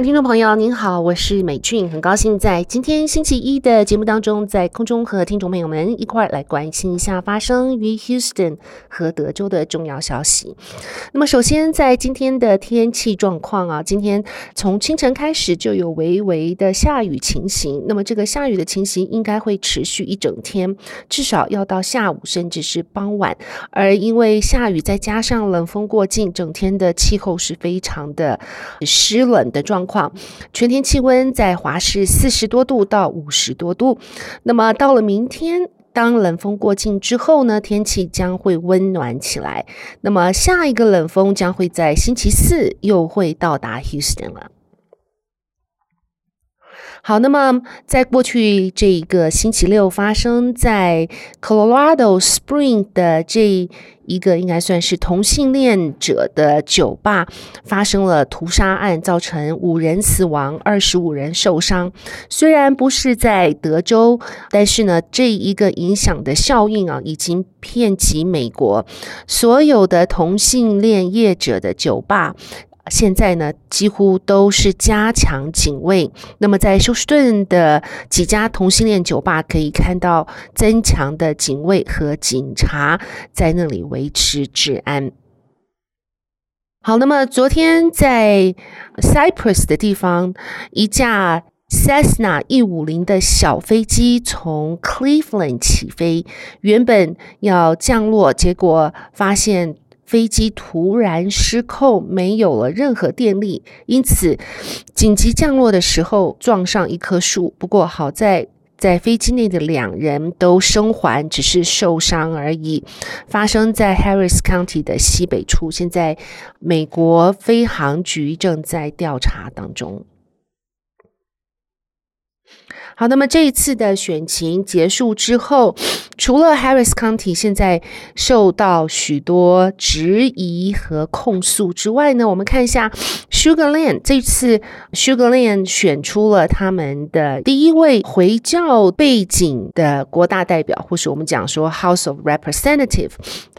听众朋友，您好，我是美俊，很高兴在今天星期一的节目当中，在空中和听众朋友们一块来关心一下发生于 Houston 和德州的重要消息。那么，首先在今天的天气状况啊，今天从清晨开始就有微微的下雨情形，那么这个下雨的情形应该会持续一整天，至少要到下午甚至是傍晚。而因为下雨再加上冷风过境，整天的气候是非常的湿冷的状。况，全天气温在华氏四十多度到五十多度。那么到了明天，当冷风过境之后呢，天气将会温暖起来。那么下一个冷风将会在星期四又会到达 Houston 了。好，那么在过去这一个星期六发生在 Colorado Spring 的这一个应该算是同性恋者的酒吧发生了屠杀案，造成五人死亡，二十五人受伤。虽然不是在德州，但是呢，这一个影响的效应啊，已经遍及美国所有的同性恋业者的酒吧。现在呢，几乎都是加强警卫。那么，在休斯顿的几家同性恋酒吧可以看到增强的警卫和警察在那里维持治安。好，那么昨天在 Cyprus 的地方，一架 Cessna 一五零的小飞机从 Cleveland 起飞，原本要降落，结果发现。飞机突然失控，没有了任何电力，因此紧急降落的时候撞上一棵树。不过好在在飞机内的两人都生还，只是受伤而已。发生在 Harris County 的西北处，现在美国飞航局正在调查当中。好，那么这一次的选情结束之后，除了 Harris County 现在受到许多质疑和控诉之外呢，我们看一下 Sugar Land 这次 Sugar Land 选出了他们的第一位回教背景的国大代表，或是我们讲说 House of Representative，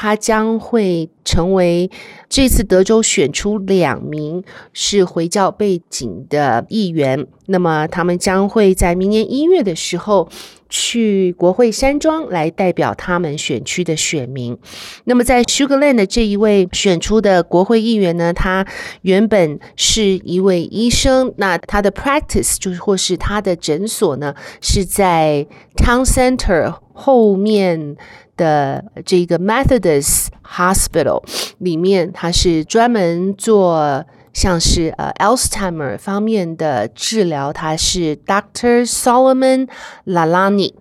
他将会成为这次德州选出两名是回教背景的议员。那么他们将会在明年一月的时候去国会山庄来代表他们选区的选民。那么在 Sugar Land 的这一位选出的国会议员呢，他原本是一位医生，那他的 practice 就是或是他的诊所呢是在 Town Center 后面的这个 Methodist Hospital 里面，他是专门做。像是呃 Alzheimer 方面的治疗，他是 Dr. Solomon Lalani。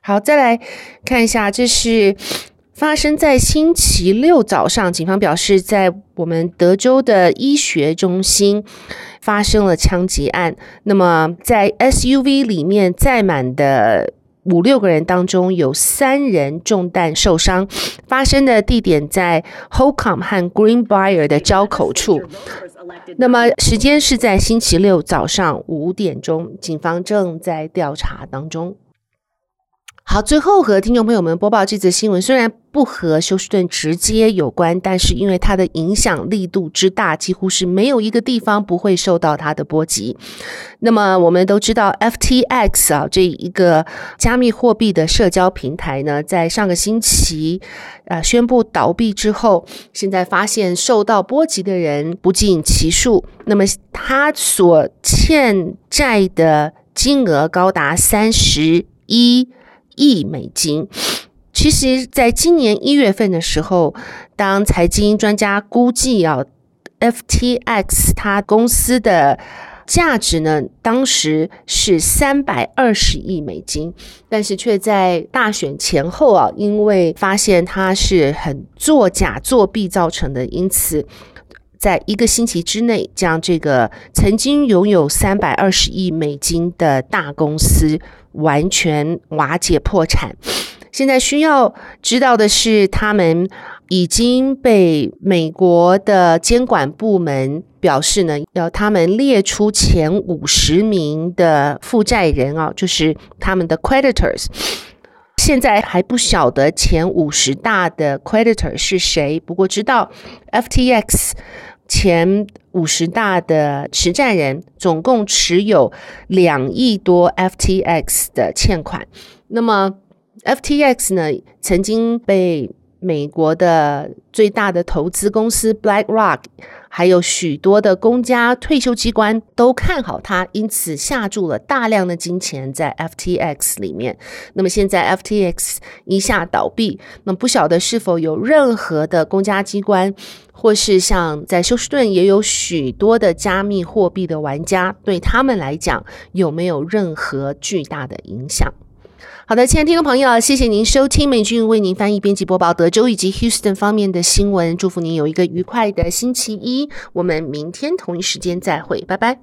好，再来看一下，这是发生在星期六早上，警方表示，在我们德州的医学中心发生了枪击案。那么，在 SUV 里面载满的。五六个人当中有三人中弹受伤，发生的地点在 Holcomb 和 Greenbrier 的交口处。那么时间是在星期六早上五点钟，警方正在调查当中。好，最后和听众朋友们播报这则新闻，虽然不和休斯顿直接有关，但是因为它的影响力度之大，几乎是没有一个地方不会受到它的波及。那么我们都知道，FTX 啊，这一个加密货币的社交平台呢，在上个星期呃宣布倒闭之后，现在发现受到波及的人不计其数。那么他所欠债的金额高达三十一亿美金，其实，在今年一月份的时候，当财经专家估计啊，FTX 它公司的价值呢，当时是三百二十亿美金，但是却在大选前后啊，因为发现它是很作假作弊造成的，因此在一个星期之内，将这个曾经拥有三百二十亿美金的大公司。完全瓦解破产。现在需要知道的是，他们已经被美国的监管部门表示呢，要他们列出前五十名的负债人啊，就是他们的 creditors。现在还不晓得前五十大的 creditor 是谁，不过知道 FTX 前五十大的持债人总共持有两亿多 FTX 的欠款。那么 FTX 呢，曾经被美国的最大的投资公司 BlackRock，还有许多的公家退休机关都看好它，因此下注了大量的金钱在 FTX 里面。那么现在 FTX 一下倒闭，那不晓得是否有任何的公家机关，或是像在休斯顿也有许多的加密货币的玩家，对他们来讲有没有任何巨大的影响？好的，亲爱的听众朋友，谢谢您收听美俊为您翻译、编辑、播报德州以及 Houston 方面的新闻。祝福您有一个愉快的星期一。我们明天同一时间再会，拜拜。